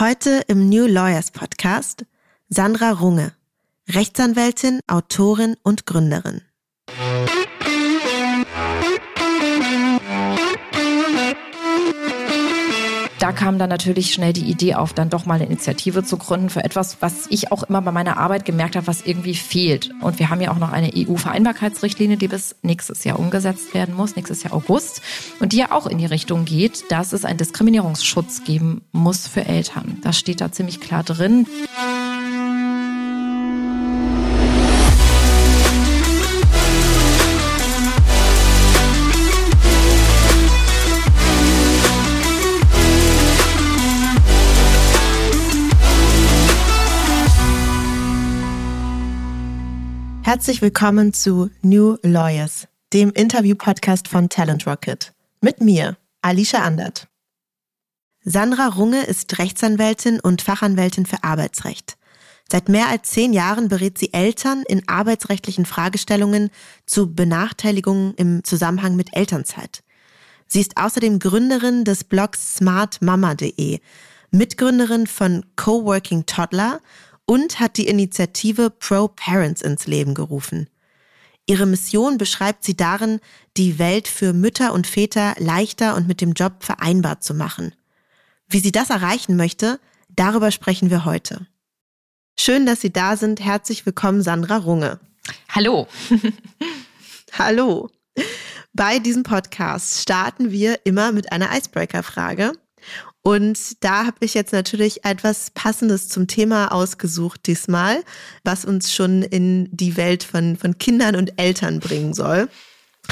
Heute im New Lawyers Podcast Sandra Runge, Rechtsanwältin, Autorin und Gründerin. Da kam dann natürlich schnell die Idee auf, dann doch mal eine Initiative zu gründen für etwas, was ich auch immer bei meiner Arbeit gemerkt habe, was irgendwie fehlt. Und wir haben ja auch noch eine EU-Vereinbarkeitsrichtlinie, die bis nächstes Jahr umgesetzt werden muss, nächstes Jahr August. Und die ja auch in die Richtung geht, dass es einen Diskriminierungsschutz geben muss für Eltern. Das steht da ziemlich klar drin. Herzlich willkommen zu New Lawyers, dem Interview-Podcast von Talent Rocket. Mit mir, Alicia Andert. Sandra Runge ist Rechtsanwältin und Fachanwältin für Arbeitsrecht. Seit mehr als zehn Jahren berät sie Eltern in arbeitsrechtlichen Fragestellungen zu Benachteiligungen im Zusammenhang mit Elternzeit. Sie ist außerdem Gründerin des Blogs smartmama.de, Mitgründerin von Coworking Toddler und hat die Initiative Pro Parents ins Leben gerufen. Ihre Mission beschreibt sie darin, die Welt für Mütter und Väter leichter und mit dem Job vereinbar zu machen. Wie sie das erreichen möchte, darüber sprechen wir heute. Schön, dass Sie da sind. Herzlich willkommen, Sandra Runge. Hallo. Hallo. Bei diesem Podcast starten wir immer mit einer Icebreaker-Frage. Und da habe ich jetzt natürlich etwas Passendes zum Thema ausgesucht diesmal, was uns schon in die Welt von, von Kindern und Eltern bringen soll.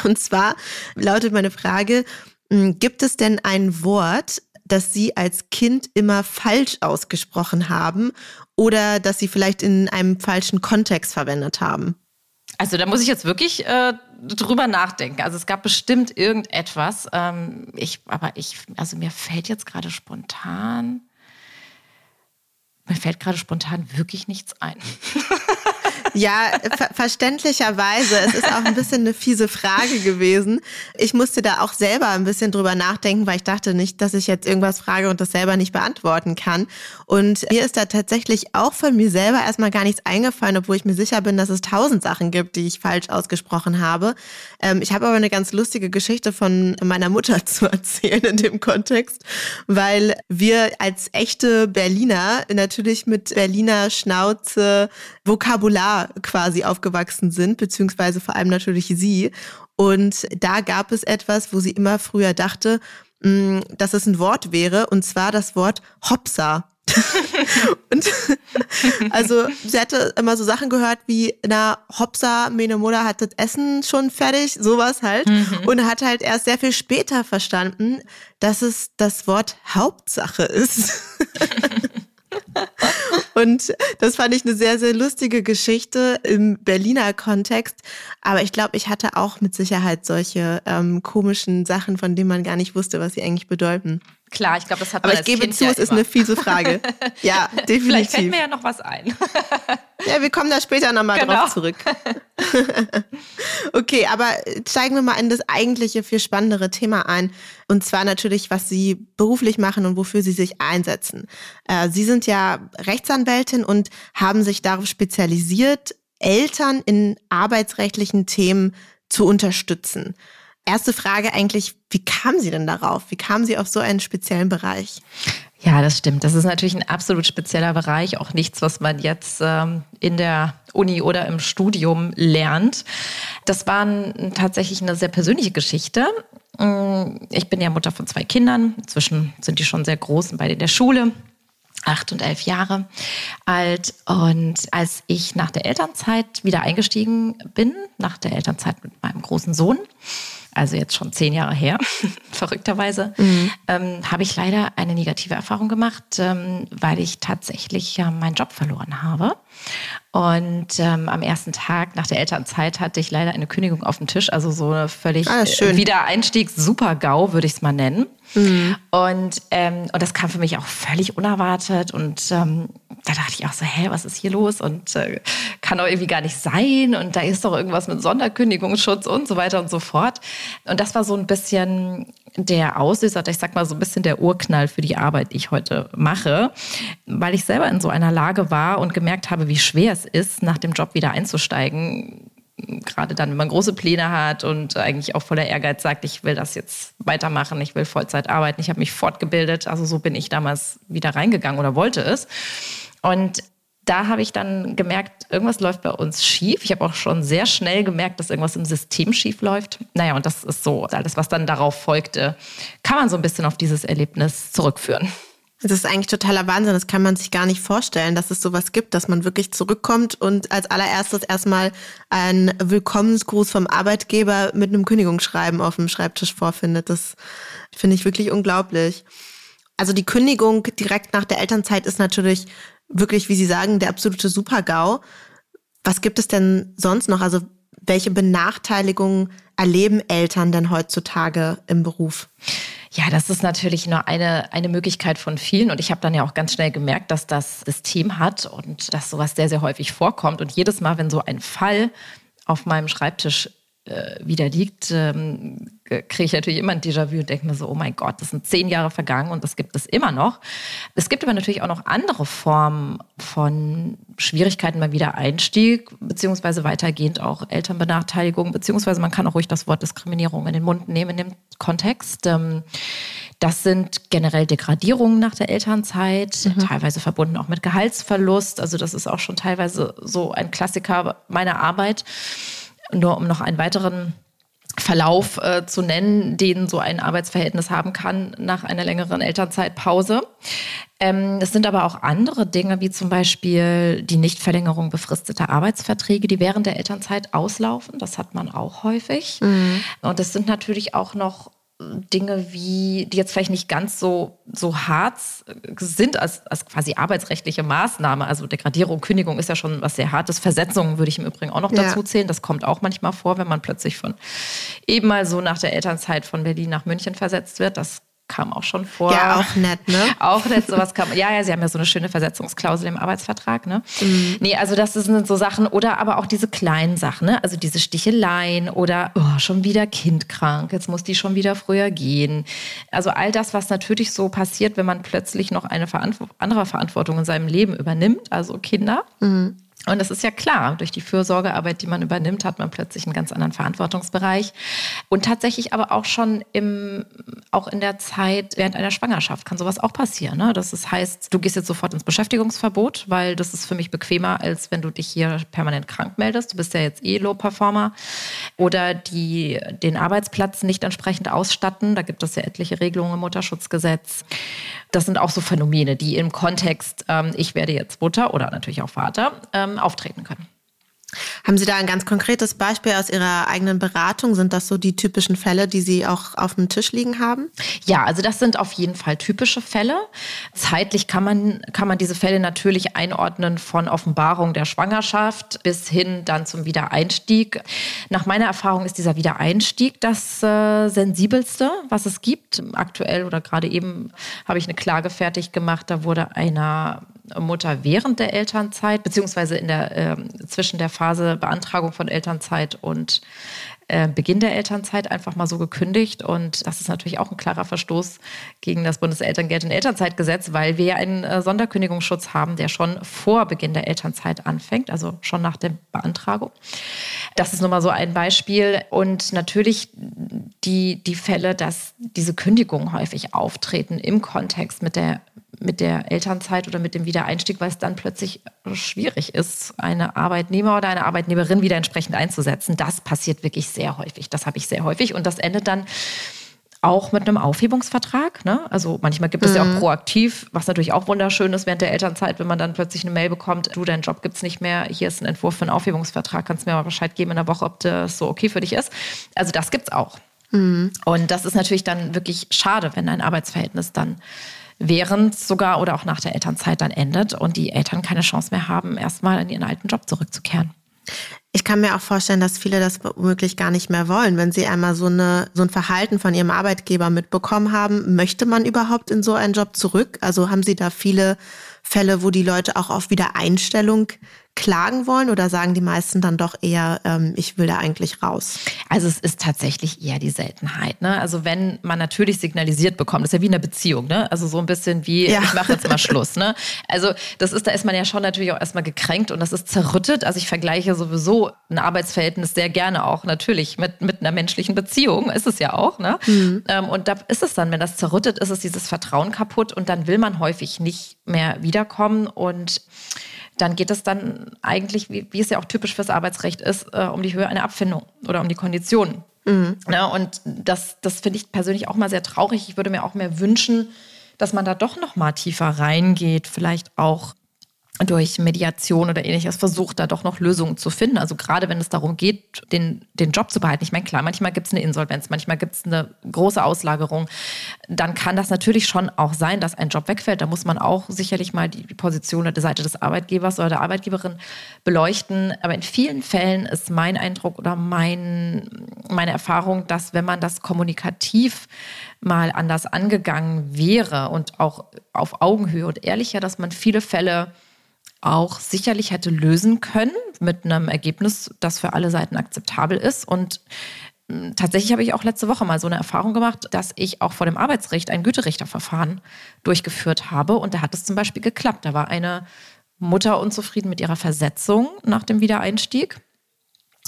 Und zwar lautet meine Frage, hm, gibt es denn ein Wort, das Sie als Kind immer falsch ausgesprochen haben oder das Sie vielleicht in einem falschen Kontext verwendet haben? Also da muss ich jetzt wirklich äh, drüber nachdenken. Also es gab bestimmt irgendetwas. Ähm, ich, aber ich, also mir fällt jetzt gerade spontan, mir fällt gerade spontan wirklich nichts ein. Ja, ver verständlicherweise. Es ist auch ein bisschen eine fiese Frage gewesen. Ich musste da auch selber ein bisschen drüber nachdenken, weil ich dachte nicht, dass ich jetzt irgendwas frage und das selber nicht beantworten kann. Und mir ist da tatsächlich auch von mir selber erstmal gar nichts eingefallen, obwohl ich mir sicher bin, dass es tausend Sachen gibt, die ich falsch ausgesprochen habe. Ähm, ich habe aber eine ganz lustige Geschichte von meiner Mutter zu erzählen in dem Kontext, weil wir als echte Berliner natürlich mit Berliner Schnauze Vokabular quasi aufgewachsen sind, beziehungsweise vor allem natürlich sie. Und da gab es etwas, wo sie immer früher dachte, mm, dass es ein Wort wäre, und zwar das Wort Hopsa. und also sie hatte immer so Sachen gehört wie, na, Hopsa, meine Mutter hat das Essen schon fertig, sowas halt. Mhm. Und hat halt erst sehr viel später verstanden, dass es das Wort Hauptsache ist. Und das fand ich eine sehr, sehr lustige Geschichte im Berliner Kontext. Aber ich glaube, ich hatte auch mit Sicherheit solche ähm, komischen Sachen, von denen man gar nicht wusste, was sie eigentlich bedeuten. Klar, ich glaube, das hat man Aber ich gebe kind zu, ja es ist eine fiese Frage. Ja, definitiv. Vielleicht fällt mir ja noch was ein. Ja, wir kommen da später nochmal genau. drauf zurück. okay, aber steigen wir mal in das eigentliche, viel spannendere Thema ein. Und zwar natürlich, was Sie beruflich machen und wofür Sie sich einsetzen. Äh, Sie sind ja Rechtsanwältin und haben sich darauf spezialisiert, Eltern in arbeitsrechtlichen Themen zu unterstützen. Erste Frage eigentlich, wie kamen Sie denn darauf? Wie kamen Sie auf so einen speziellen Bereich? Ja, das stimmt. Das ist natürlich ein absolut spezieller Bereich, auch nichts, was man jetzt ähm, in der Uni oder im Studium lernt. Das war tatsächlich eine sehr persönliche Geschichte. Mm, ich bin ja Mutter von zwei Kindern. Inzwischen sind die schon sehr groß und beide in der Schule acht und elf Jahre alt. Und als ich nach der Elternzeit wieder eingestiegen bin, nach der Elternzeit mit meinem großen Sohn, also jetzt schon zehn Jahre her, verrückterweise, mhm. ähm, habe ich leider eine negative Erfahrung gemacht, ähm, weil ich tatsächlich äh, meinen Job verloren habe. Und ähm, am ersten Tag nach der Elternzeit hatte ich leider eine Kündigung auf dem Tisch, also so eine völlig ah, äh, Wiedereinstieg, super GAU, würde ich es mal nennen. Mhm. Und, ähm, und das kam für mich auch völlig unerwartet. Und ähm, da dachte ich auch so, hä, was ist hier los? Und äh, kann doch irgendwie gar nicht sein und da ist doch irgendwas mit Sonderkündigungsschutz und so weiter und so fort. Und das war so ein bisschen der Auslöser, ich sag mal so ein bisschen der Urknall für die Arbeit, die ich heute mache, weil ich selber in so einer Lage war und gemerkt habe, wie schwer es ist, nach dem Job wieder einzusteigen. Gerade dann, wenn man große Pläne hat und eigentlich auch voller Ehrgeiz sagt, ich will das jetzt weitermachen, ich will Vollzeit arbeiten, ich habe mich fortgebildet. Also so bin ich damals wieder reingegangen oder wollte es. Und da habe ich dann gemerkt, irgendwas läuft bei uns schief. Ich habe auch schon sehr schnell gemerkt, dass irgendwas im System schief läuft. Naja, und das ist so, alles, was dann darauf folgte, kann man so ein bisschen auf dieses Erlebnis zurückführen. Das ist eigentlich totaler Wahnsinn. Das kann man sich gar nicht vorstellen, dass es sowas gibt, dass man wirklich zurückkommt und als allererstes erstmal einen Willkommensgruß vom Arbeitgeber mit einem Kündigungsschreiben auf dem Schreibtisch vorfindet. Das finde ich wirklich unglaublich. Also die Kündigung direkt nach der Elternzeit ist natürlich wirklich, wie Sie sagen, der absolute Super-GAU. Was gibt es denn sonst noch? Also welche Benachteiligungen erleben Eltern denn heutzutage im Beruf? Ja, das ist natürlich nur eine, eine Möglichkeit von vielen. Und ich habe dann ja auch ganz schnell gemerkt, dass das System hat und dass sowas sehr, sehr häufig vorkommt. Und jedes Mal, wenn so ein Fall auf meinem Schreibtisch äh, wieder liegt, ähm, kriege ich natürlich immer ein Déjà-vu und denke mir so, oh mein Gott, das sind zehn Jahre vergangen und das gibt es immer noch. Es gibt aber natürlich auch noch andere Formen von Schwierigkeiten beim Wiedereinstieg, beziehungsweise weitergehend auch Elternbenachteiligung, beziehungsweise man kann auch ruhig das Wort Diskriminierung in den Mund nehmen in dem Kontext. Ähm, das sind generell Degradierungen nach der Elternzeit, mhm. teilweise verbunden auch mit Gehaltsverlust. Also das ist auch schon teilweise so ein Klassiker meiner Arbeit. Nur um noch einen weiteren Verlauf äh, zu nennen, den so ein Arbeitsverhältnis haben kann nach einer längeren Elternzeitpause. Ähm, es sind aber auch andere Dinge, wie zum Beispiel die Nichtverlängerung befristeter Arbeitsverträge, die während der Elternzeit auslaufen. Das hat man auch häufig. Mhm. Und es sind natürlich auch noch Dinge wie, die jetzt vielleicht nicht ganz so, so hart sind als, als quasi arbeitsrechtliche Maßnahme. Also Degradierung, Kündigung ist ja schon was sehr Hartes. Versetzungen würde ich im Übrigen auch noch ja. dazu zählen. Das kommt auch manchmal vor, wenn man plötzlich von eben mal so nach der Elternzeit von Berlin nach München versetzt wird. Das kam auch schon vor. Ja, auch nett, ne? Auch nett, sowas kam. Ja, ja, sie haben ja so eine schöne Versetzungsklausel im Arbeitsvertrag, ne? Mhm. Nee, also das sind so Sachen, oder aber auch diese kleinen Sachen, ne? Also diese Sticheleien oder oh, schon wieder Kind krank, jetzt muss die schon wieder früher gehen. Also all das, was natürlich so passiert, wenn man plötzlich noch eine Verantw andere Verantwortung in seinem Leben übernimmt, also Kinder. Mhm. Und das ist ja klar, durch die Fürsorgearbeit, die man übernimmt, hat man plötzlich einen ganz anderen Verantwortungsbereich. Und tatsächlich aber auch schon im, auch in der Zeit während einer Schwangerschaft kann sowas auch passieren. Ne? Das ist, heißt, du gehst jetzt sofort ins Beschäftigungsverbot, weil das ist für mich bequemer, als wenn du dich hier permanent krank meldest. Du bist ja jetzt eh Low-Performer. Oder die den Arbeitsplatz nicht entsprechend ausstatten. Da gibt es ja etliche Regelungen im Mutterschutzgesetz. Das sind auch so Phänomene, die im Kontext, ähm, ich werde jetzt Mutter oder natürlich auch Vater, ähm, auftreten können. Haben Sie da ein ganz konkretes Beispiel aus Ihrer eigenen Beratung? Sind das so die typischen Fälle, die Sie auch auf dem Tisch liegen haben? Ja, also das sind auf jeden Fall typische Fälle. Zeitlich kann man, kann man diese Fälle natürlich einordnen von Offenbarung der Schwangerschaft bis hin dann zum Wiedereinstieg. Nach meiner Erfahrung ist dieser Wiedereinstieg das äh, sensibelste, was es gibt. Aktuell oder gerade eben habe ich eine Klage fertig gemacht. Da wurde einer Mutter während der Elternzeit, beziehungsweise in der, äh, zwischen der Phase Beantragung von Elternzeit und äh, Beginn der Elternzeit einfach mal so gekündigt. Und das ist natürlich auch ein klarer Verstoß gegen das Bundeselterngeld- und Elternzeitgesetz, weil wir ja einen äh, Sonderkündigungsschutz haben, der schon vor Beginn der Elternzeit anfängt, also schon nach der Beantragung. Das ist nur mal so ein Beispiel. Und natürlich die, die Fälle, dass diese Kündigungen häufig auftreten im Kontext mit der mit der Elternzeit oder mit dem Wiedereinstieg, weil es dann plötzlich schwierig ist, eine Arbeitnehmer oder eine Arbeitnehmerin wieder entsprechend einzusetzen. Das passiert wirklich sehr häufig. Das habe ich sehr häufig und das endet dann auch mit einem Aufhebungsvertrag. Ne? Also manchmal gibt es mhm. ja auch mhm. proaktiv, was natürlich auch wunderschön ist während der Elternzeit, wenn man dann plötzlich eine Mail bekommt, du, dein Job gibt es nicht mehr, hier ist ein Entwurf für einen Aufhebungsvertrag, kannst mir mal Bescheid geben in der Woche, ob das so okay für dich ist. Also das gibt es auch. Mhm. Und das ist natürlich dann wirklich schade, wenn ein Arbeitsverhältnis dann während sogar oder auch nach der Elternzeit dann endet und die Eltern keine Chance mehr haben, erstmal in ihren alten Job zurückzukehren. Ich kann mir auch vorstellen, dass viele das womöglich gar nicht mehr wollen. Wenn sie einmal so, eine, so ein Verhalten von ihrem Arbeitgeber mitbekommen haben, möchte man überhaupt in so einen Job zurück? Also haben Sie da viele Fälle, wo die Leute auch auf Wiedereinstellung klagen wollen oder sagen die meisten dann doch eher, ähm, ich will da eigentlich raus? Also es ist tatsächlich eher die Seltenheit. Ne? Also wenn man natürlich signalisiert bekommt, das ist ja wie in einer Beziehung, ne? Also so ein bisschen wie, ja. ich mache jetzt mal Schluss. Ne? Also das ist, da ist man ja schon natürlich auch erstmal gekränkt und das ist zerrüttet. Also ich vergleiche sowieso ein Arbeitsverhältnis sehr gerne auch natürlich mit, mit einer menschlichen Beziehung, ist es ja auch. Ne? Mhm. Ähm, und da ist es dann, wenn das zerrüttet ist, ist dieses Vertrauen kaputt und dann will man häufig nicht mehr wiederkommen und dann geht es dann eigentlich, wie, wie es ja auch typisch fürs Arbeitsrecht ist, äh, um die Höhe einer Abfindung oder um die Konditionen. Mhm. Ja, und das, das finde ich persönlich auch mal sehr traurig. Ich würde mir auch mehr wünschen, dass man da doch noch mal tiefer reingeht, vielleicht auch durch Mediation oder ähnliches versucht, da doch noch Lösungen zu finden. Also gerade wenn es darum geht, den, den Job zu behalten. Ich meine, klar, manchmal gibt es eine Insolvenz, manchmal gibt es eine große Auslagerung. Dann kann das natürlich schon auch sein, dass ein Job wegfällt. Da muss man auch sicherlich mal die Position oder die Seite des Arbeitgebers oder der Arbeitgeberin beleuchten. Aber in vielen Fällen ist mein Eindruck oder mein, meine Erfahrung, dass wenn man das kommunikativ mal anders angegangen wäre und auch auf Augenhöhe und ehrlicher, dass man viele Fälle auch sicherlich hätte lösen können mit einem Ergebnis, das für alle Seiten akzeptabel ist. Und hm, tatsächlich habe ich auch letzte Woche mal so eine Erfahrung gemacht, dass ich auch vor dem Arbeitsrecht ein Güterichterverfahren durchgeführt habe. Und da hat es zum Beispiel geklappt. Da war eine Mutter unzufrieden mit ihrer Versetzung nach dem Wiedereinstieg.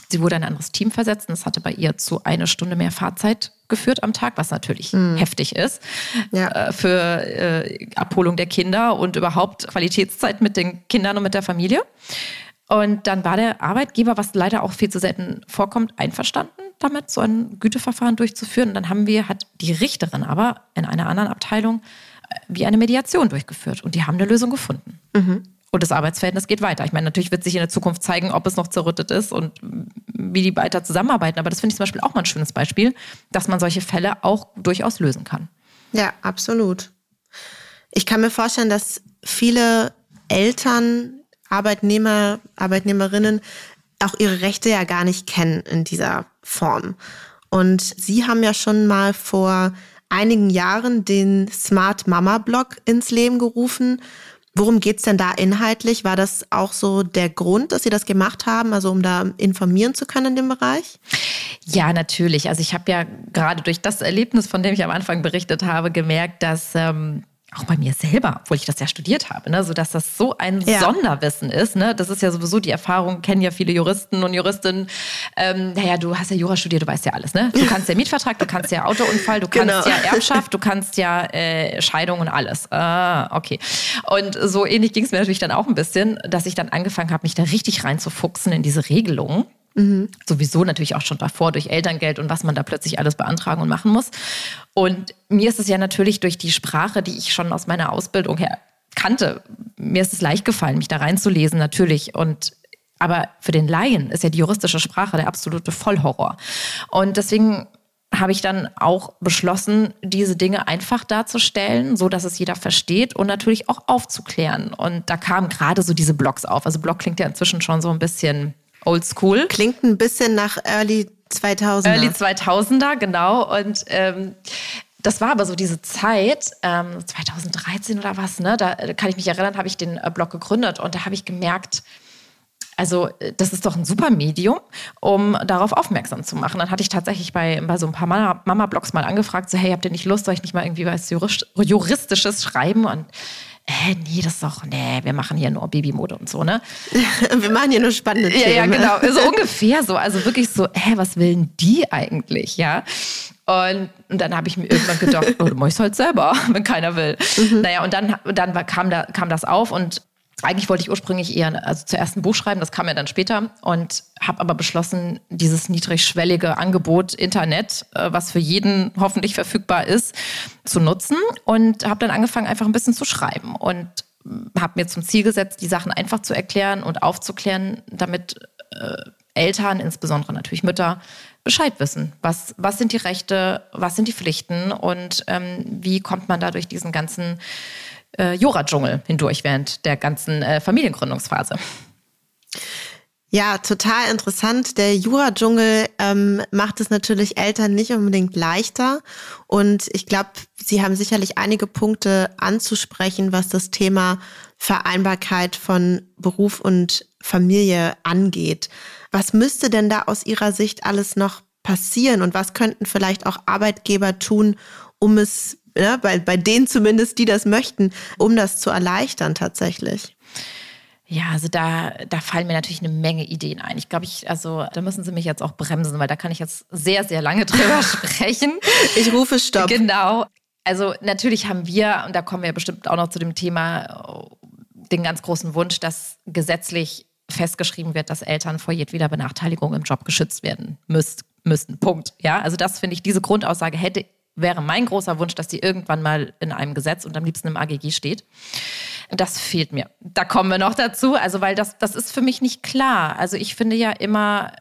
Sie wurde in ein anderes Team versetzt und das hatte bei ihr zu eine Stunde mehr Fahrzeit geführt am Tag, was natürlich mhm. heftig ist ja. äh, für äh, Abholung der Kinder und überhaupt Qualitätszeit mit den Kindern und mit der Familie. Und dann war der Arbeitgeber, was leider auch viel zu selten vorkommt, einverstanden damit, so ein Güteverfahren durchzuführen. Und dann haben wir, hat die Richterin aber in einer anderen Abteilung äh, wie eine Mediation durchgeführt. Und die haben eine Lösung gefunden. Mhm. Und das Arbeitsverhältnis geht weiter. Ich meine, natürlich wird sich in der Zukunft zeigen, ob es noch zerrüttet ist und wie die weiter zusammenarbeiten. Aber das finde ich zum Beispiel auch mal ein schönes Beispiel, dass man solche Fälle auch durchaus lösen kann. Ja, absolut. Ich kann mir vorstellen, dass viele Eltern, Arbeitnehmer, Arbeitnehmerinnen auch ihre Rechte ja gar nicht kennen in dieser Form. Und Sie haben ja schon mal vor einigen Jahren den Smart Mama Blog ins Leben gerufen Worum geht's denn da inhaltlich? War das auch so der Grund, dass Sie das gemacht haben, also um da informieren zu können in dem Bereich? Ja, natürlich. Also ich habe ja gerade durch das Erlebnis, von dem ich am Anfang berichtet habe, gemerkt, dass ähm, auch bei mir selber, obwohl ich das ja studiert habe, ne, so dass das so ein ja. Sonderwissen ist. Ne? Das ist ja sowieso die Erfahrung, kennen ja viele Juristen und Juristinnen. Ähm, naja, du hast ja Jura studiert, du weißt ja alles. Ne? Du kannst ja Mietvertrag, du kannst ja Autounfall, du kannst genau. ja Erbschaft, du kannst ja äh, Scheidung und alles. Ah, okay. Und so ähnlich ging es mir natürlich dann auch ein bisschen, dass ich dann angefangen habe, mich da richtig reinzufuchsen in diese Regelungen. Mhm. Sowieso natürlich auch schon davor durch Elterngeld und was man da plötzlich alles beantragen und machen muss. Und mir ist es ja natürlich durch die Sprache, die ich schon aus meiner Ausbildung her kannte, mir ist es leicht gefallen, mich da reinzulesen, natürlich. Und aber für den Laien ist ja die juristische Sprache der absolute Vollhorror. Und deswegen habe ich dann auch beschlossen, diese Dinge einfach darzustellen, so dass es jeder versteht und natürlich auch aufzuklären. Und da kamen gerade so diese Blogs auf. Also Blog klingt ja inzwischen schon so ein bisschen oldschool. Klingt ein bisschen nach Early 2000er. Early 2000er, genau. Und ähm, das war aber so diese Zeit, ähm, 2013 oder was, ne? Da kann ich mich erinnern, habe ich den äh, Blog gegründet und da habe ich gemerkt, also äh, das ist doch ein super Medium, um darauf aufmerksam zu machen. Dann hatte ich tatsächlich bei, bei so ein paar Mama-Blogs mal angefragt, so hey, habt ihr nicht Lust, soll ich nicht mal irgendwie was Juristisches schreiben? Und äh, nee, das ist doch, nee, wir machen hier nur Babymode und so, ne? wir machen hier nur spannende Themen. Ja, ja, genau. So ungefähr so. Also wirklich so, hä, was will denn die eigentlich, ja? Und, und dann habe ich mir irgendwann gedacht, oh, du machst halt selber, wenn keiner will. Mhm. Naja, und dann, dann kam, da, kam das auf und eigentlich wollte ich ursprünglich eher also zuerst ein Buch schreiben, das kam ja dann später und habe aber beschlossen, dieses niedrigschwellige Angebot Internet, äh, was für jeden hoffentlich verfügbar ist, zu nutzen und habe dann angefangen, einfach ein bisschen zu schreiben und habe mir zum Ziel gesetzt, die Sachen einfach zu erklären und aufzuklären, damit äh, Eltern, insbesondere natürlich Mütter, Bescheid wissen. Was, was sind die Rechte, was sind die Pflichten und ähm, wie kommt man da durch diesen ganzen äh, Jura-Dschungel hindurch während der ganzen äh, Familiengründungsphase. Ja, total interessant. Der Jura-Dschungel ähm, macht es natürlich Eltern nicht unbedingt leichter. Und ich glaube, Sie haben sicherlich einige Punkte anzusprechen, was das Thema Vereinbarkeit von Beruf und Familie angeht. Was müsste denn da aus Ihrer Sicht alles noch passieren und was könnten vielleicht auch Arbeitgeber tun, um es, ja, bei, bei denen zumindest, die das möchten, um das zu erleichtern tatsächlich? Ja, also da, da fallen mir natürlich eine Menge Ideen ein. Ich glaube, ich, also da müssen Sie mich jetzt auch bremsen, weil da kann ich jetzt sehr, sehr lange drüber sprechen. Ich rufe Stopp. Genau. Also natürlich haben wir, und da kommen wir bestimmt auch noch zu dem Thema, den ganz großen Wunsch, dass gesetzlich festgeschrieben wird, dass Eltern vor jedweder Benachteiligung im Job geschützt werden müsst, müssten. Punkt. Ja, also das finde ich, diese Grundaussage hätte, wäre mein großer Wunsch, dass die irgendwann mal in einem Gesetz und am liebsten im AGG steht. Das fehlt mir. Da kommen wir noch dazu. Also, weil das, das ist für mich nicht klar. Also, ich finde ja immer,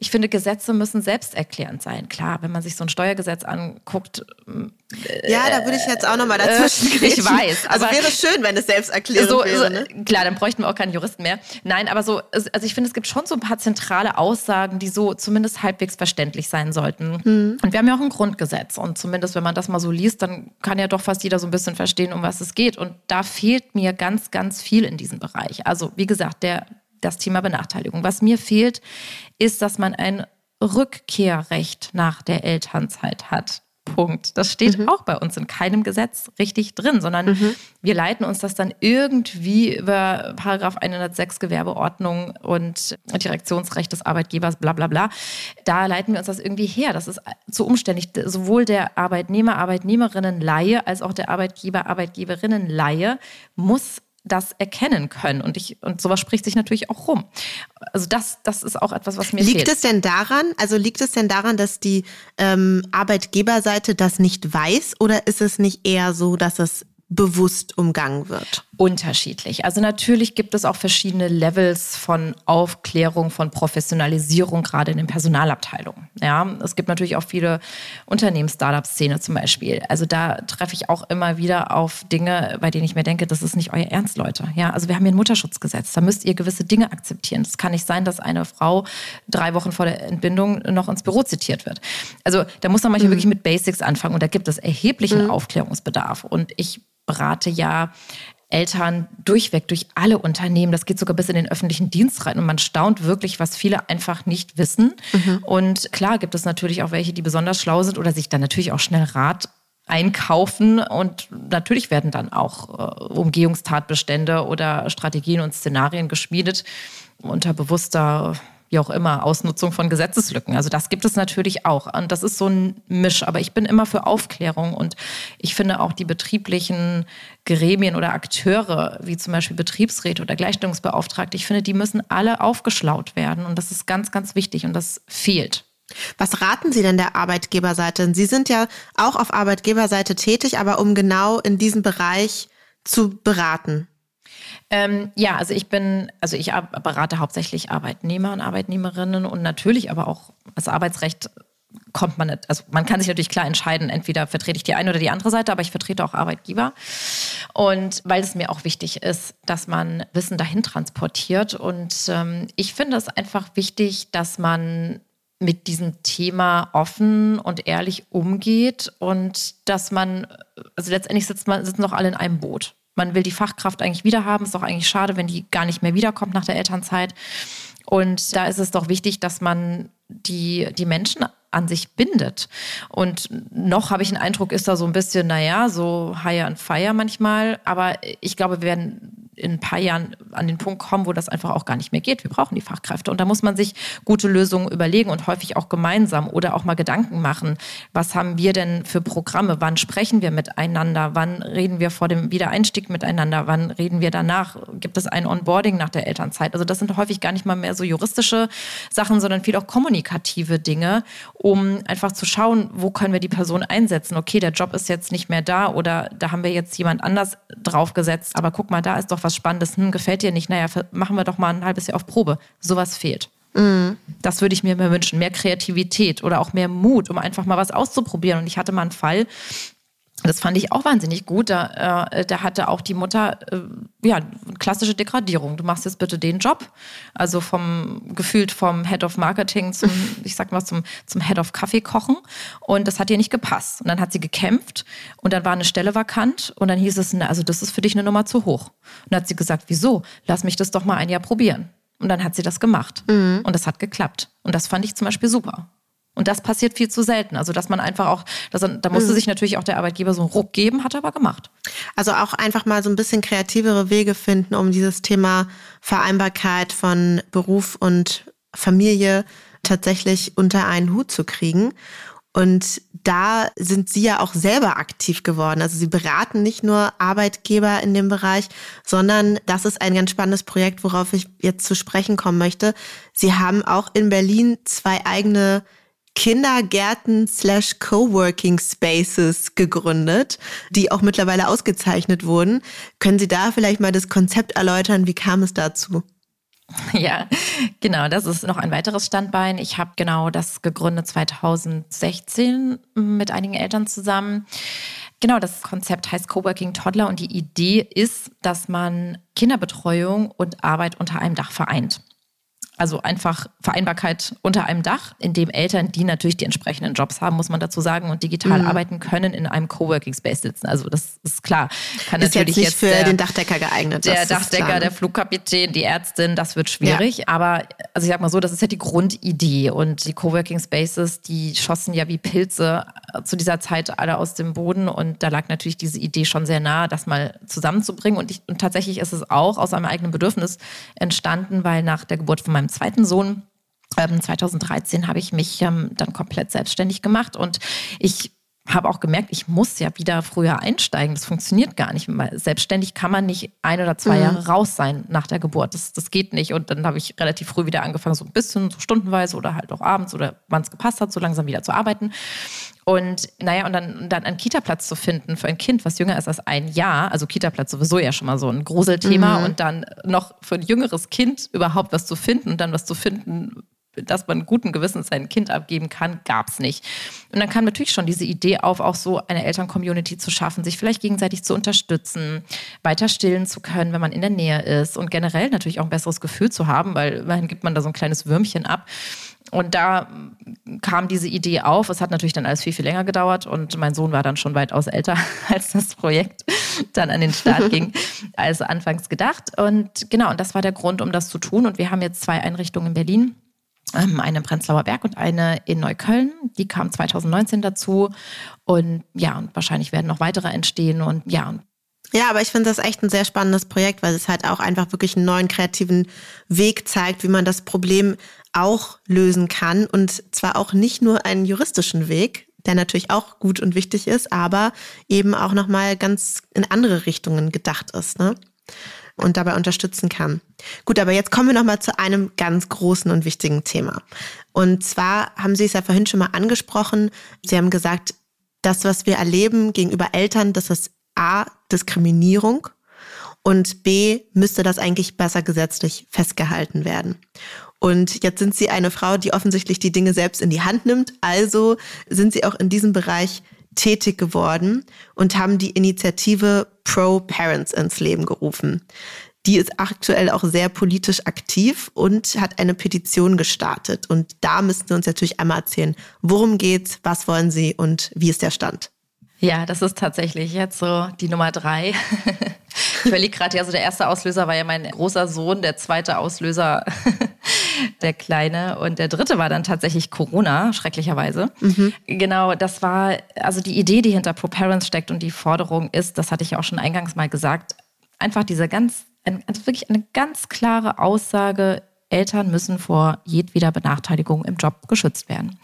ich finde, Gesetze müssen selbsterklärend sein. Klar, wenn man sich so ein Steuergesetz anguckt. Äh, ja, da würde ich jetzt auch nochmal dazwischen äh, Ich weiß. Also wäre schön, wenn es selbsterklärend so, wäre. Ne? So, klar, dann bräuchten wir auch keinen Juristen mehr. Nein, aber so, also ich finde, es gibt schon so ein paar zentrale Aussagen, die so zumindest halbwegs verständlich sein sollten. Hm. Und wir haben ja auch ein Grundgesetz. Und zumindest, wenn man das mal so liest, dann kann ja doch fast jeder so ein bisschen verstehen, um was es geht. Und da fehlt mir ganz, ganz viel in diesem Bereich. Also, wie gesagt, der das Thema Benachteiligung. Was mir fehlt, ist, dass man ein Rückkehrrecht nach der Elternzeit hat. Punkt. Das steht mhm. auch bei uns in keinem Gesetz richtig drin, sondern mhm. wir leiten uns das dann irgendwie über Paragraph 106 Gewerbeordnung und Direktionsrecht des Arbeitgebers, bla bla bla. Da leiten wir uns das irgendwie her. Das ist zu umständlich. Sowohl der Arbeitnehmer, Arbeitnehmerinnen Laie als auch der Arbeitgeber, Arbeitgeberinnen Laie muss das erkennen können. Und, ich, und sowas spricht sich natürlich auch rum. Also das, das ist auch etwas, was mir liegt fehlt. Es denn daran, also liegt es denn daran, dass die ähm, Arbeitgeberseite das nicht weiß oder ist es nicht eher so, dass es bewusst umgangen wird? Unterschiedlich. Also natürlich gibt es auch verschiedene Levels von Aufklärung, von Professionalisierung, gerade in den Personalabteilungen. Ja, es gibt natürlich auch viele Unternehmens-Startup-Szene zum Beispiel. Also da treffe ich auch immer wieder auf Dinge, bei denen ich mir denke, das ist nicht euer Ernst, Leute. Ja, also wir haben hier ein Mutterschutzgesetz. Da müsst ihr gewisse Dinge akzeptieren. Es kann nicht sein, dass eine Frau drei Wochen vor der Entbindung noch ins Büro zitiert wird. Also da muss man manchmal mhm. wirklich mit Basics anfangen und da gibt es erheblichen mhm. Aufklärungsbedarf. Und ich berate ja Eltern durchweg, durch alle Unternehmen. Das geht sogar bis in den öffentlichen Dienst rein. Und man staunt wirklich, was viele einfach nicht wissen. Mhm. Und klar gibt es natürlich auch welche, die besonders schlau sind oder sich dann natürlich auch schnell Rat einkaufen. Und natürlich werden dann auch äh, Umgehungstatbestände oder Strategien und Szenarien geschmiedet unter bewusster wie auch immer, Ausnutzung von Gesetzeslücken. Also das gibt es natürlich auch. Und das ist so ein Misch. Aber ich bin immer für Aufklärung. Und ich finde auch die betrieblichen Gremien oder Akteure, wie zum Beispiel Betriebsräte oder Gleichstellungsbeauftragte, ich finde, die müssen alle aufgeschlaut werden. Und das ist ganz, ganz wichtig. Und das fehlt. Was raten Sie denn der Arbeitgeberseite? Sie sind ja auch auf Arbeitgeberseite tätig, aber um genau in diesem Bereich zu beraten. Ähm, ja, also ich bin, also ich berate hauptsächlich Arbeitnehmer und Arbeitnehmerinnen und natürlich aber auch das Arbeitsrecht kommt man nicht, also man kann sich natürlich klar entscheiden, entweder vertrete ich die eine oder die andere Seite, aber ich vertrete auch Arbeitgeber. Und weil es mir auch wichtig ist, dass man Wissen dahin transportiert. Und ähm, ich finde es einfach wichtig, dass man mit diesem Thema offen und ehrlich umgeht und dass man, also letztendlich sitzt man, sitzen doch alle in einem Boot. Man will die Fachkraft eigentlich wieder haben. Ist doch eigentlich schade, wenn die gar nicht mehr wiederkommt nach der Elternzeit. Und da ist es doch wichtig, dass man die, die Menschen an sich bindet. Und noch habe ich den Eindruck, ist da so ein bisschen, naja, so higher and fire manchmal. Aber ich glaube, wir werden in ein paar Jahren an den Punkt kommen, wo das einfach auch gar nicht mehr geht. Wir brauchen die Fachkräfte. Und da muss man sich gute Lösungen überlegen und häufig auch gemeinsam oder auch mal Gedanken machen. Was haben wir denn für Programme? Wann sprechen wir miteinander? Wann reden wir vor dem Wiedereinstieg miteinander? Wann reden wir danach? Gibt es ein Onboarding nach der Elternzeit? Also das sind häufig gar nicht mal mehr so juristische Sachen, sondern viel auch kommunikative Dinge, um einfach zu schauen, wo können wir die Person einsetzen? Okay, der Job ist jetzt nicht mehr da oder da haben wir jetzt jemand anders draufgesetzt. Aber guck mal, da ist doch was was Spannendes, hm, gefällt dir nicht, naja, machen wir doch mal ein halbes Jahr auf Probe. Sowas fehlt. Mhm. Das würde ich mir mehr wünschen. Mehr Kreativität oder auch mehr Mut, um einfach mal was auszuprobieren. Und ich hatte mal einen Fall, Das fand ich auch wahnsinnig gut. Da, äh, da hatte auch die Mutter äh, ja klassische Degradierung. Du machst jetzt bitte den Job, also vom gefühlt vom Head of Marketing zum, ich sag mal zum zum Head of Kaffee kochen. Und das hat ihr nicht gepasst. Und dann hat sie gekämpft und dann war eine Stelle vakant und dann hieß es, also das ist für dich eine Nummer zu hoch. Und dann hat sie gesagt, wieso? Lass mich das doch mal ein Jahr probieren. Und dann hat sie das gemacht mhm. und das hat geklappt. Und das fand ich zum Beispiel super. Und das passiert viel zu selten. Also, dass man einfach auch, dass, da musste mhm. sich natürlich auch der Arbeitgeber so einen Ruck geben, hat er aber gemacht. Also auch einfach mal so ein bisschen kreativere Wege finden, um dieses Thema Vereinbarkeit von Beruf und Familie tatsächlich unter einen Hut zu kriegen. Und da sind Sie ja auch selber aktiv geworden. Also Sie beraten nicht nur Arbeitgeber in dem Bereich, sondern das ist ein ganz spannendes Projekt, worauf ich jetzt zu sprechen kommen möchte. Sie haben auch in Berlin zwei eigene Kindergärten slash Coworking Spaces gegründet, die auch mittlerweile ausgezeichnet wurden. Können Sie da vielleicht mal das Konzept erläutern? Wie kam es dazu? Ja, genau, das ist noch ein weiteres Standbein. Ich habe genau das gegründet 2016 mit einigen Eltern zusammen. Genau, das Konzept heißt Coworking Toddler und die Idee ist, dass man Kinderbetreuung und Arbeit unter einem Dach vereint. Also einfach Vereinbarkeit unter einem Dach, in dem Eltern, die natürlich die entsprechenden Jobs haben, muss man dazu sagen, und digital mhm. arbeiten können, in einem Coworking Space sitzen. Also das ist klar. Kann ist natürlich jetzt nicht für der, den Dachdecker geeignet. Der Dachdecker, der Flugkapitän, die Ärztin, das wird schwierig. Ja. Aber also ich sag mal so, das ist ja die Grundidee. Und die Coworking Spaces, die schossen ja wie Pilze zu dieser Zeit alle aus dem Boden. Und da lag natürlich diese Idee schon sehr nah, das mal zusammenzubringen. Und, ich, und tatsächlich ist es auch aus einem eigenen Bedürfnis entstanden, weil nach der Geburt von meinem meinem zweiten Sohn 2013 ähm, habe ich mich ähm, dann komplett selbstständig gemacht und ich habe auch gemerkt, ich muss ja wieder früher einsteigen. Das funktioniert gar nicht. Selbstständig kann man nicht ein oder zwei mhm. Jahre raus sein nach der Geburt. Das, das geht nicht. Und dann habe ich relativ früh wieder angefangen, so ein bisschen, so stundenweise oder halt auch abends oder wann es gepasst hat, so langsam wieder zu arbeiten. Und naja, und dann, dann einen Kita-Platz zu finden für ein Kind, was jünger ist als ein Jahr, also Kita-Platz sowieso ja schon mal so ein Gruselthema mhm. und dann noch für ein jüngeres Kind überhaupt was zu finden und dann was zu finden, dass man guten Gewissens sein Kind abgeben kann, gab es nicht. Und dann kam natürlich schon diese Idee auf, auch so eine Eltern-Community zu schaffen, sich vielleicht gegenseitig zu unterstützen, weiter stillen zu können, wenn man in der Nähe ist und generell natürlich auch ein besseres Gefühl zu haben, weil immerhin gibt man da so ein kleines Würmchen ab. Und da kam diese Idee auf. Es hat natürlich dann alles viel, viel länger gedauert und mein Sohn war dann schon weitaus älter, als das Projekt dann an den Start ging, als anfangs gedacht. Und genau, und das war der Grund, um das zu tun. Und wir haben jetzt zwei Einrichtungen in Berlin. Ähm, eine im Prenzlauer Berg und eine in Neukölln. Die kam 2019 dazu. Und ja, und wahrscheinlich werden noch weitere entstehen. Und ja, ja, aber ich finde das echt ein sehr spannendes Projekt, weil es halt auch einfach wirklich einen neuen kreativen Weg zeigt, wie man das Problem auch lösen kann. Und zwar auch nicht nur einen juristischen Weg, der natürlich auch gut und wichtig ist, aber eben auch nochmal ganz in andere Richtungen gedacht ist. Ne? und dabei unterstützen kann. Gut, aber jetzt kommen wir nochmal zu einem ganz großen und wichtigen Thema. Und zwar haben Sie es ja vorhin schon mal angesprochen. Sie haben gesagt, das, was wir erleben gegenüber Eltern, das ist A, Diskriminierung und B, müsste das eigentlich besser gesetzlich festgehalten werden. Und jetzt sind Sie eine Frau, die offensichtlich die Dinge selbst in die Hand nimmt. Also sind Sie auch in diesem Bereich tätig geworden und haben die Initiative Pro Parents ins Leben gerufen. Die ist aktuell auch sehr politisch aktiv und hat eine Petition gestartet. Und da müssten Sie uns natürlich einmal erzählen, worum geht's, was wollen Sie und wie ist der Stand? Ja, das ist tatsächlich jetzt so die Nummer drei. ich überlege gerade, ja, so der erste Auslöser war ja mein großer Sohn, der zweite Auslöser der Kleine und der dritte war dann tatsächlich Corona, schrecklicherweise. Mhm. Genau, das war, also die Idee, die hinter ProParents steckt und die Forderung ist, das hatte ich ja auch schon eingangs mal gesagt, einfach diese ganz, also wirklich eine ganz klare Aussage, Eltern müssen vor jedweder Benachteiligung im Job geschützt werden.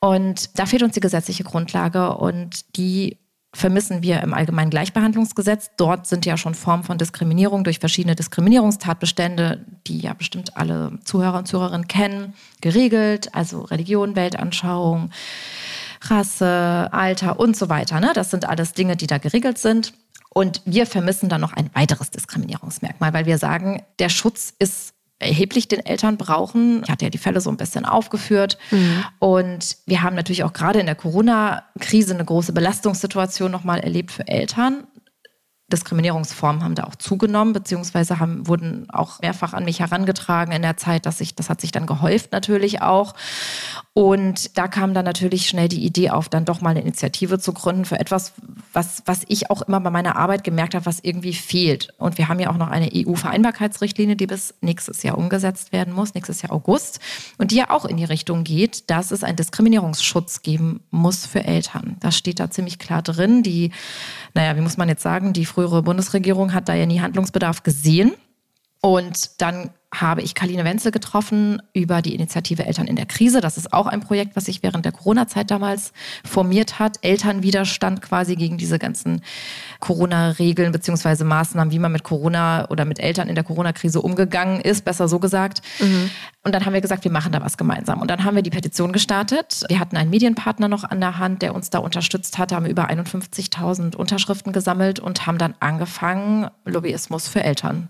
Und da fehlt uns die gesetzliche Grundlage und die vermissen wir im Allgemeinen Gleichbehandlungsgesetz. Dort sind ja schon Formen von Diskriminierung durch verschiedene Diskriminierungstatbestände, die ja bestimmt alle Zuhörer und Zuhörerinnen kennen, geregelt. Also Religion, Weltanschauung, Rasse, Alter und so weiter. Ne? Das sind alles Dinge, die da geregelt sind. Und wir vermissen dann noch ein weiteres Diskriminierungsmerkmal, weil wir sagen, der Schutz ist erheblich den Eltern brauchen. Ich hatte ja die Fälle so ein bisschen aufgeführt. Mhm. Und wir haben natürlich auch gerade in der Corona-Krise eine große Belastungssituation nochmal erlebt für Eltern. Diskriminierungsformen haben da auch zugenommen, beziehungsweise haben, wurden auch mehrfach an mich herangetragen in der Zeit, dass ich, das hat sich dann gehäuft natürlich auch. Und da kam dann natürlich schnell die Idee auf, dann doch mal eine Initiative zu gründen für etwas, was, was ich auch immer bei meiner Arbeit gemerkt habe, was irgendwie fehlt. Und wir haben ja auch noch eine EU-Vereinbarkeitsrichtlinie, die bis nächstes Jahr umgesetzt werden muss, nächstes Jahr August, und die ja auch in die Richtung geht, dass es einen Diskriminierungsschutz geben muss für Eltern. Das steht da ziemlich klar drin. Die, naja, wie muss man jetzt sagen, die frühere Bundesregierung hat da ja nie Handlungsbedarf gesehen. Und dann habe ich Kaline Wenzel getroffen über die Initiative Eltern in der Krise. Das ist auch ein Projekt, was sich während der Corona-Zeit damals formiert hat. Elternwiderstand quasi gegen diese ganzen Corona-Regeln beziehungsweise Maßnahmen, wie man mit Corona oder mit Eltern in der Corona-Krise umgegangen ist, besser so gesagt. Mhm. Und dann haben wir gesagt, wir machen da was gemeinsam. Und dann haben wir die Petition gestartet. Wir hatten einen Medienpartner noch an der Hand, der uns da unterstützt hat, haben über 51.000 Unterschriften gesammelt und haben dann angefangen, Lobbyismus für Eltern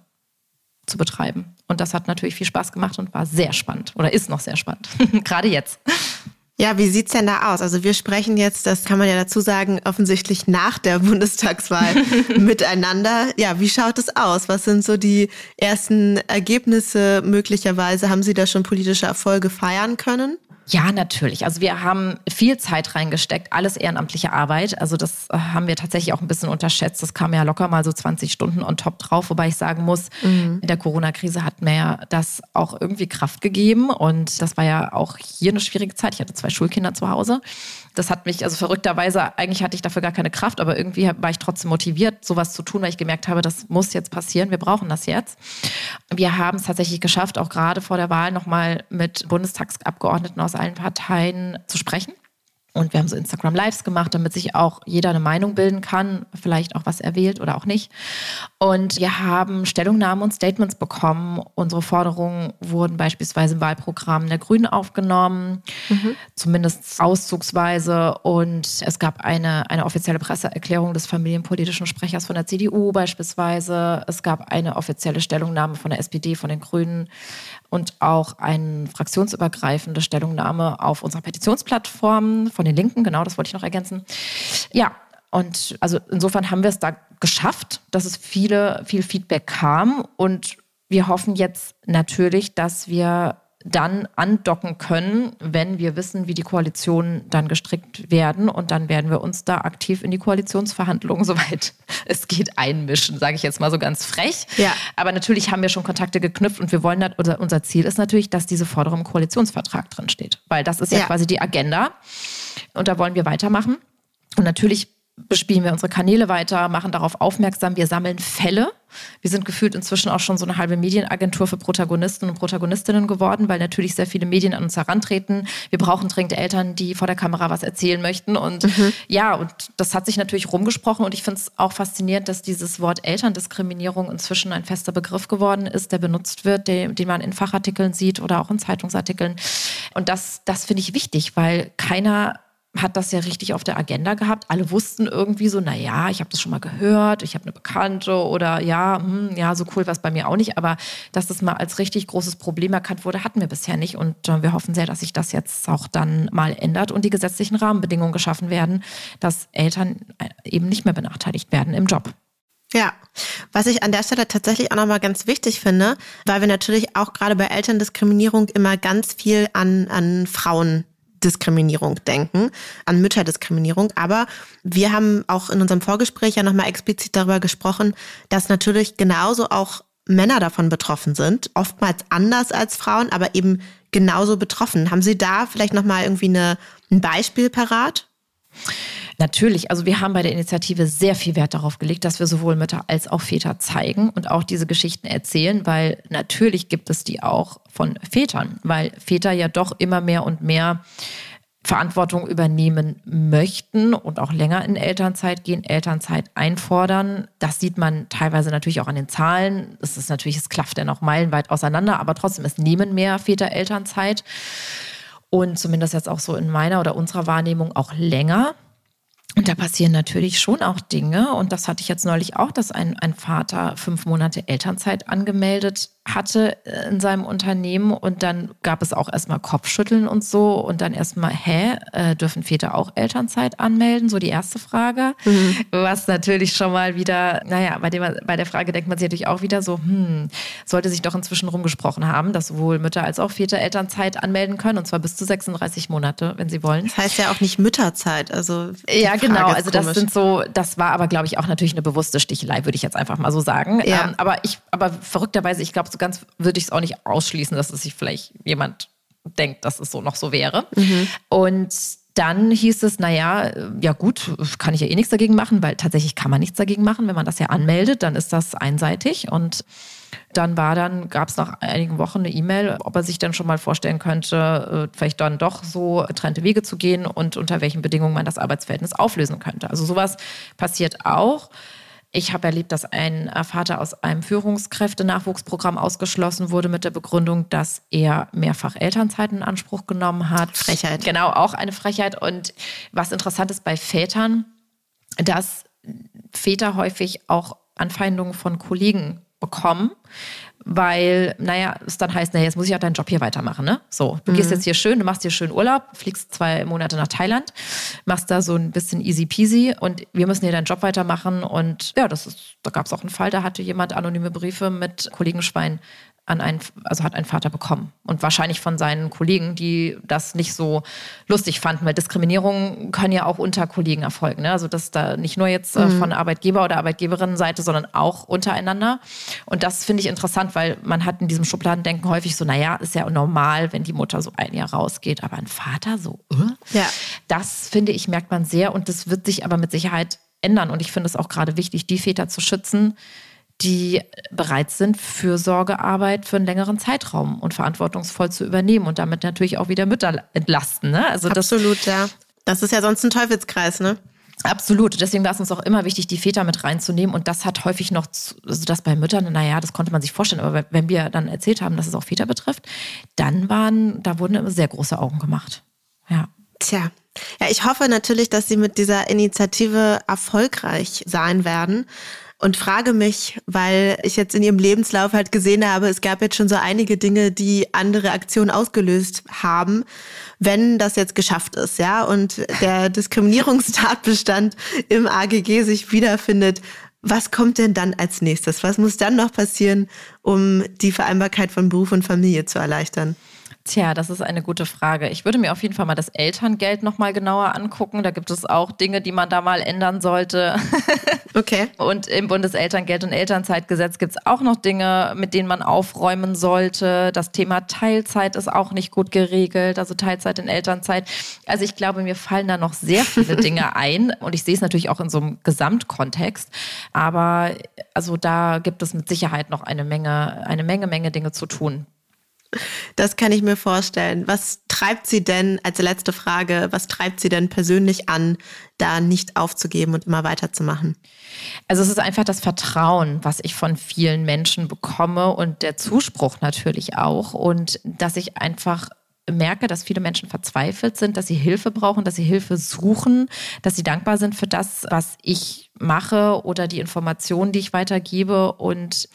zu betreiben. Und das hat natürlich viel Spaß gemacht und war sehr spannend oder ist noch sehr spannend, gerade jetzt. Ja, wie sieht's denn da aus? Also wir sprechen jetzt, das kann man ja dazu sagen, offensichtlich nach der Bundestagswahl miteinander. Ja, wie schaut es aus? Was sind so die ersten Ergebnisse möglicherweise? Haben Sie da schon politische Erfolge feiern können? Ja, natürlich. Also wir haben viel Zeit reingesteckt, alles ehrenamtliche Arbeit. Also das äh, haben wir tatsächlich auch ein bisschen unterschätzt. Das kam ja locker mal so 20 Stunden on top drauf, wobei ich sagen muss, mhm. in der Corona-Krise hat mir das auch irgendwie Kraft gegeben. Und das war ja auch hier eine schwierige Zeit. Ich hatte zwei Schulkinder zu Hause das hat mich, also verrückterweise, eigentlich hatte ich dafür gar keine Kraft, aber irgendwie war ich trotzdem motiviert, sowas zu tun, weil ich gemerkt habe, das muss jetzt passieren, wir brauchen das jetzt. Wir haben es tatsächlich geschafft, auch gerade vor der Wahl nochmal mit Bundestagsabgeordneten aus allen Parteien zu sprechen. Und wir haben so Instagram Lives gemacht, damit sich auch jeder eine Meinung bilden kann, vielleicht auch was er wählt oder auch nicht. Und wir haben Stellungnahmen und Statements bekommen. Unsere Forderungen wurden beispielsweise im Wahlprogramm der Grünen aufgenommen, mhm. zumindest auszugsweise. Und es gab eine, eine offizielle Presseerklärung des familienpolitischen Sprechers von der CDU beispielsweise. Es gab eine offizielle Stellungnahme von der SPD, von den Grünen und auch eine fraktionsübergreifende Stellungnahme auf unserer Petitionsplattform von den Linken. Genau, das wollte ich noch ergänzen. Ja, und also insofern haben wir es da geschafft, dass es viele, viel Feedback kam. Und wir hoffen jetzt natürlich, dass wir dann andocken können, wenn wir wissen, wie die Koalitionen dann gestrickt werden. Und dann werden wir uns da aktiv in die Koalitionsverhandlungen, soweit es geht, einmischen, sage ich jetzt mal so ganz frech. Ja. Aber natürlich haben wir schon Kontakte geknüpft und wir wollen, oder unser Ziel ist natürlich, dass diese Forderung im Koalitionsvertrag drin steht. Weil das ist ja, ja quasi die Agenda. Und da wollen wir weitermachen. Und natürlich bespielen wir unsere Kanäle weiter, machen darauf aufmerksam, wir sammeln Fälle. Wir sind gefühlt inzwischen auch schon so eine halbe Medienagentur für Protagonisten und Protagonistinnen geworden, weil natürlich sehr viele Medien an uns herantreten. Wir brauchen dringend Eltern, die vor der Kamera was erzählen möchten. Und mhm. ja, und das hat sich natürlich rumgesprochen. Und ich finde es auch faszinierend, dass dieses Wort Elterndiskriminierung inzwischen ein fester Begriff geworden ist, der benutzt wird, den, den man in Fachartikeln sieht oder auch in Zeitungsartikeln. Und das, das finde ich wichtig, weil keiner hat das ja richtig auf der Agenda gehabt. Alle wussten irgendwie so, naja, ich habe das schon mal gehört, ich habe eine Bekannte oder ja, hm, ja, so cool war es bei mir auch nicht. Aber dass das mal als richtig großes Problem erkannt wurde, hatten wir bisher nicht. Und äh, wir hoffen sehr, dass sich das jetzt auch dann mal ändert und die gesetzlichen Rahmenbedingungen geschaffen werden, dass Eltern äh, eben nicht mehr benachteiligt werden im Job. Ja, was ich an der Stelle tatsächlich auch nochmal ganz wichtig finde, weil wir natürlich auch gerade bei Elterndiskriminierung immer ganz viel an, an Frauen Diskriminierung denken, an Mütterdiskriminierung. Aber wir haben auch in unserem Vorgespräch ja nochmal explizit darüber gesprochen, dass natürlich genauso auch Männer davon betroffen sind, oftmals anders als Frauen, aber eben genauso betroffen. Haben Sie da vielleicht nochmal irgendwie eine, ein Beispiel parat? Natürlich, also wir haben bei der Initiative sehr viel Wert darauf gelegt, dass wir sowohl Mütter als auch Väter zeigen und auch diese Geschichten erzählen, weil natürlich gibt es die auch von Vätern, weil Väter ja doch immer mehr und mehr Verantwortung übernehmen möchten und auch länger in Elternzeit gehen, Elternzeit einfordern. Das sieht man teilweise natürlich auch an den Zahlen. Das ist natürlich, es klafft ja noch meilenweit auseinander, aber trotzdem, es nehmen mehr Väter Elternzeit. Und zumindest jetzt auch so in meiner oder unserer Wahrnehmung auch länger. Und da passieren natürlich schon auch Dinge. Und das hatte ich jetzt neulich auch, dass ein, ein Vater fünf Monate Elternzeit angemeldet hatte äh, in seinem Unternehmen. Und dann gab es auch erstmal Kopfschütteln und so. Und dann erstmal, hä, äh, dürfen Väter auch Elternzeit anmelden? So die erste Frage. Mhm. Was natürlich schon mal wieder, naja, bei, dem, bei der Frage denkt man sich natürlich auch wieder so, hm, sollte sich doch inzwischen rumgesprochen haben, dass sowohl Mütter als auch Väter Elternzeit anmelden können. Und zwar bis zu 36 Monate, wenn sie wollen. Das heißt ja auch nicht Mütterzeit. Also ja, genau. Also das sind so, das war aber, glaube ich, auch natürlich eine bewusste Stichelei, würde ich jetzt einfach mal so sagen. Ja. Ähm, aber ich, aber verrückterweise, ich glaube, so ganz würde ich es auch nicht ausschließen, dass es sich vielleicht jemand denkt, dass es so noch so wäre. Mhm. Und dann hieß es, naja, ja gut, kann ich ja eh nichts dagegen machen, weil tatsächlich kann man nichts dagegen machen. Wenn man das ja anmeldet, dann ist das einseitig. Und dann war dann, gab es nach einigen Wochen eine E-Mail, ob er sich dann schon mal vorstellen könnte, äh, vielleicht dann doch so getrennte Wege zu gehen und unter welchen Bedingungen man das Arbeitsverhältnis auflösen könnte. Also sowas passiert auch. Ich habe erlebt, dass ein Vater aus einem Führungskräfte-Nachwuchsprogramm ausgeschlossen wurde mit der Begründung, dass er mehrfach Elternzeit in Anspruch genommen hat. Frechheit. Genau, auch eine Frechheit. Und was interessant ist bei Vätern, dass Väter häufig auch Anfeindungen von Kollegen bekommen, weil, naja, es dann heißt, naja, jetzt muss ich auch deinen Job hier weitermachen, ne? So, du mhm. gehst jetzt hier schön, du machst hier schön Urlaub, fliegst zwei Monate nach Thailand, machst da so ein bisschen easy peasy und wir müssen hier deinen Job weitermachen und ja, das ist, da gab es auch einen Fall, da hatte jemand anonyme Briefe mit Kollegenschwein an einen, also hat ein Vater bekommen. Und wahrscheinlich von seinen Kollegen, die das nicht so lustig fanden, weil Diskriminierungen können ja auch unter Kollegen erfolgen. Ne? Also das da nicht nur jetzt äh, mhm. von Arbeitgeber- oder Arbeitgeberinnenseite, sondern auch untereinander. Und das finde ich interessant, weil man hat in diesem Schubladendenken häufig so, naja, ist ja normal, wenn die Mutter so ein Jahr rausgeht, aber ein Vater so, äh? ja. das finde ich, merkt man sehr und das wird sich aber mit Sicherheit ändern. Und ich finde es auch gerade wichtig, die Väter zu schützen, die bereit sind, Fürsorgearbeit für einen längeren Zeitraum und verantwortungsvoll zu übernehmen und damit natürlich auch wieder Mütter entlasten. Ne? Also Absolut, das, ja. Das ist ja sonst ein Teufelskreis, ne? Absolut. Deswegen war es uns auch immer wichtig, die Väter mit reinzunehmen. Und das hat häufig noch, also das bei Müttern, naja, das konnte man sich vorstellen. Aber wenn wir dann erzählt haben, dass es auch Väter betrifft, dann waren, da wurden immer sehr große Augen gemacht. Ja. Tja. Ja, ich hoffe natürlich, dass Sie mit dieser Initiative erfolgreich sein werden und frage mich, weil ich jetzt in ihrem Lebenslauf halt gesehen habe, es gab jetzt schon so einige Dinge, die andere Aktionen ausgelöst haben, wenn das jetzt geschafft ist, ja, und der Diskriminierungstatbestand im AGG sich wiederfindet. Was kommt denn dann als nächstes? Was muss dann noch passieren, um die Vereinbarkeit von Beruf und Familie zu erleichtern? Tja, das ist eine gute Frage. Ich würde mir auf jeden Fall mal das Elterngeld nochmal genauer angucken. Da gibt es auch Dinge, die man da mal ändern sollte. Okay. Und im Bundeselterngeld- und Elternzeitgesetz gibt es auch noch Dinge, mit denen man aufräumen sollte. Das Thema Teilzeit ist auch nicht gut geregelt, also Teilzeit in Elternzeit. Also ich glaube, mir fallen da noch sehr viele Dinge ein. Und ich sehe es natürlich auch in so einem Gesamtkontext. Aber also da gibt es mit Sicherheit noch eine Menge, eine Menge, Menge Dinge zu tun. Das kann ich mir vorstellen. Was treibt Sie denn, als letzte Frage, was treibt Sie denn persönlich an, da nicht aufzugeben und immer weiterzumachen? Also es ist einfach das Vertrauen, was ich von vielen Menschen bekomme und der Zuspruch natürlich auch. Und dass ich einfach merke, dass viele Menschen verzweifelt sind, dass sie Hilfe brauchen, dass sie Hilfe suchen, dass sie dankbar sind für das, was ich mache oder die Informationen, die ich weitergebe und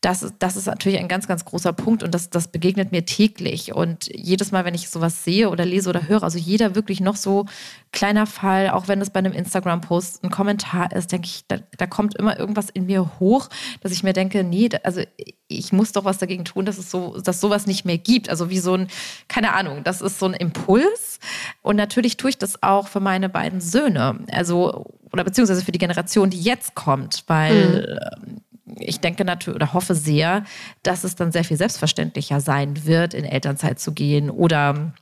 das, das ist natürlich ein ganz, ganz großer Punkt und das, das begegnet mir täglich. Und jedes Mal, wenn ich sowas sehe oder lese oder höre, also jeder wirklich noch so kleiner Fall, auch wenn es bei einem Instagram-Post ein Kommentar ist, denke ich, da, da kommt immer irgendwas in mir hoch, dass ich mir denke, nee, also ich muss doch was dagegen tun, dass es so, dass sowas nicht mehr gibt. Also wie so ein, keine Ahnung, das ist so ein Impuls. Und natürlich tue ich das auch für meine beiden Söhne. Also, oder beziehungsweise für die Generation, die jetzt kommt, weil mhm ich denke natürlich oder hoffe sehr, dass es dann sehr viel selbstverständlicher sein wird, in Elternzeit zu gehen oder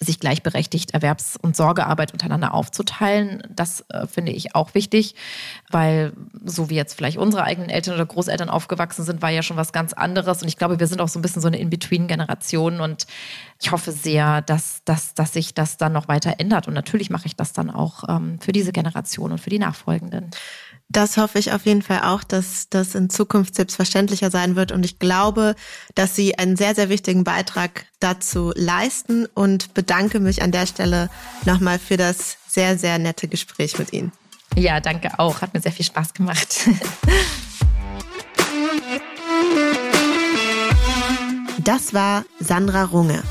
sich gleichberechtigt Erwerbs- und Sorgearbeit untereinander aufzuteilen. Das äh, finde ich auch wichtig, weil so wie jetzt vielleicht unsere eigenen Eltern oder Großeltern aufgewachsen sind, war ja schon was ganz anderes. Und ich glaube, wir sind auch so ein bisschen so eine In-Between-Generation. Und ich hoffe sehr, dass, dass, dass sich das dann noch weiter ändert. Und natürlich mache ich das dann auch ähm, für diese Generation und für die Nachfolgenden. Das hoffe ich auf jeden Fall auch, dass das in Zukunft selbstverständlicher sein wird. Und ich glaube, dass Sie einen sehr, sehr wichtigen Beitrag dazu leisten und bedanke mich an der Stelle nochmal für das sehr, sehr nette Gespräch mit Ihnen. Ja, danke auch. Hat mir sehr viel Spaß gemacht. Das war Sandra Runge.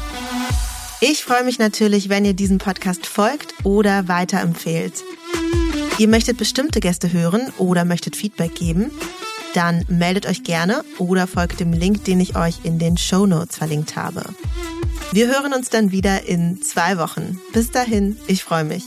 Ich freue mich natürlich, wenn ihr diesem Podcast folgt oder weiterempfehlt. Ihr möchtet bestimmte Gäste hören oder möchtet Feedback geben? Dann meldet euch gerne oder folgt dem Link, den ich euch in den Show Notes verlinkt habe. Wir hören uns dann wieder in zwei Wochen. Bis dahin, ich freue mich.